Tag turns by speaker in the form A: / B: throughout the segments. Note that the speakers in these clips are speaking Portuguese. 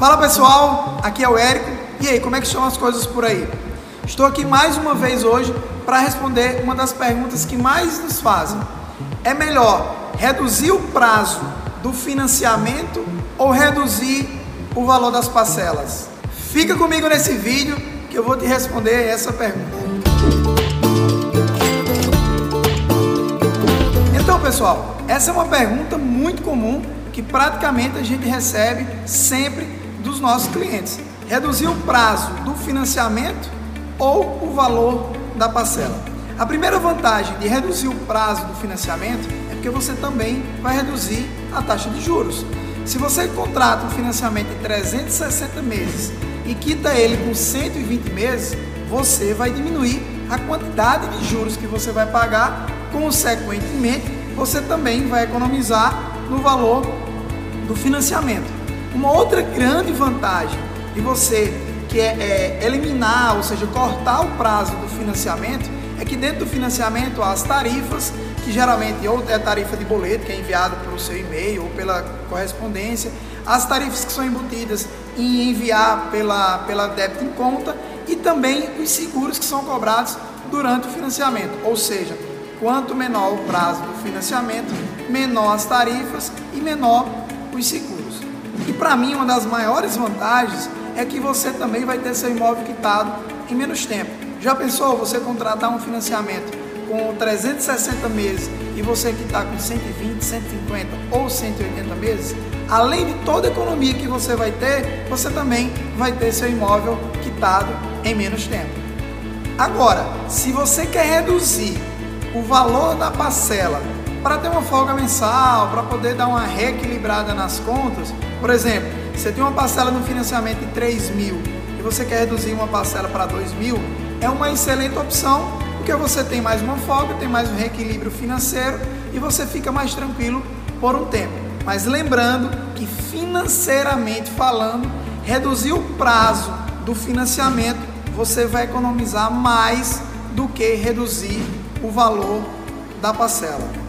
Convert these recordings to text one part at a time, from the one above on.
A: Fala pessoal, aqui é o Érico. E aí, como é que estão as coisas por aí? Estou aqui mais uma vez hoje para responder uma das perguntas que mais nos fazem. É melhor reduzir o prazo do financiamento ou reduzir o valor das parcelas? Fica comigo nesse vídeo que eu vou te responder essa pergunta. Então, pessoal, essa é uma pergunta muito comum que praticamente a gente recebe sempre dos nossos clientes. Reduzir o prazo do financiamento ou o valor da parcela. A primeira vantagem de reduzir o prazo do financiamento é porque você também vai reduzir a taxa de juros. Se você contrata um financiamento de 360 meses e quita ele com 120 meses, você vai diminuir a quantidade de juros que você vai pagar, consequentemente, você também vai economizar no valor do financiamento. Uma outra grande vantagem de você que é, é, eliminar, ou seja, cortar o prazo do financiamento, é que dentro do financiamento há as tarifas, que geralmente ou é a tarifa de boleto, que é enviado pelo seu e-mail ou pela correspondência, as tarifas que são embutidas em enviar pela, pela débito em conta e também os seguros que são cobrados durante o financiamento, ou seja, quanto menor o prazo do financiamento, menor as tarifas e menor os seguros. E para mim, uma das maiores vantagens é que você também vai ter seu imóvel quitado em menos tempo. Já pensou você contratar um financiamento com 360 meses e você quitar com 120, 150 ou 180 meses? Além de toda a economia que você vai ter, você também vai ter seu imóvel quitado em menos tempo. Agora, se você quer reduzir o valor da parcela para ter uma folga mensal, para poder dar uma reequilibrada nas contas. Por exemplo, você tem uma parcela no financiamento de 3 mil e você quer reduzir uma parcela para 2 mil, é uma excelente opção, porque você tem mais uma folga, tem mais um reequilíbrio financeiro e você fica mais tranquilo por um tempo. Mas lembrando que financeiramente falando, reduzir o prazo do financiamento, você vai economizar mais do que reduzir o valor da parcela.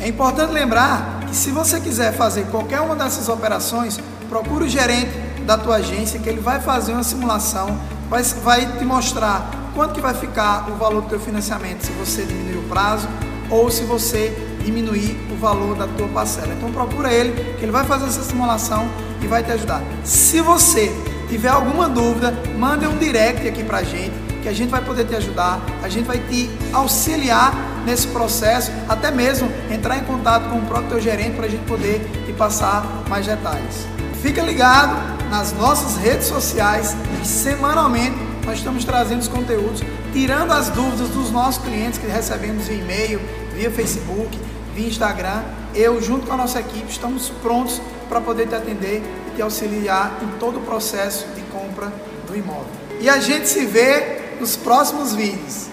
A: É importante lembrar que se você quiser fazer qualquer uma dessas operações, procure o gerente da tua agência que ele vai fazer uma simulação, vai, vai te mostrar quanto que vai ficar o valor do teu financiamento se você diminuir o prazo ou se você diminuir o valor da tua parcela. Então procura ele, que ele vai fazer essa simulação e vai te ajudar. Se você tiver alguma dúvida, mande um direct aqui pra gente que a gente vai poder te ajudar, a gente vai te auxiliar nesse processo, até mesmo entrar em contato com o próprio teu gerente para a gente poder te passar mais detalhes. Fica ligado nas nossas redes sociais e semanalmente nós estamos trazendo os conteúdos, tirando as dúvidas dos nossos clientes que recebemos via e-mail, via Facebook, via Instagram. Eu, junto com a nossa equipe, estamos prontos para poder te atender e te auxiliar em todo o processo de compra do imóvel. E a gente se vê nos próximos vídeos.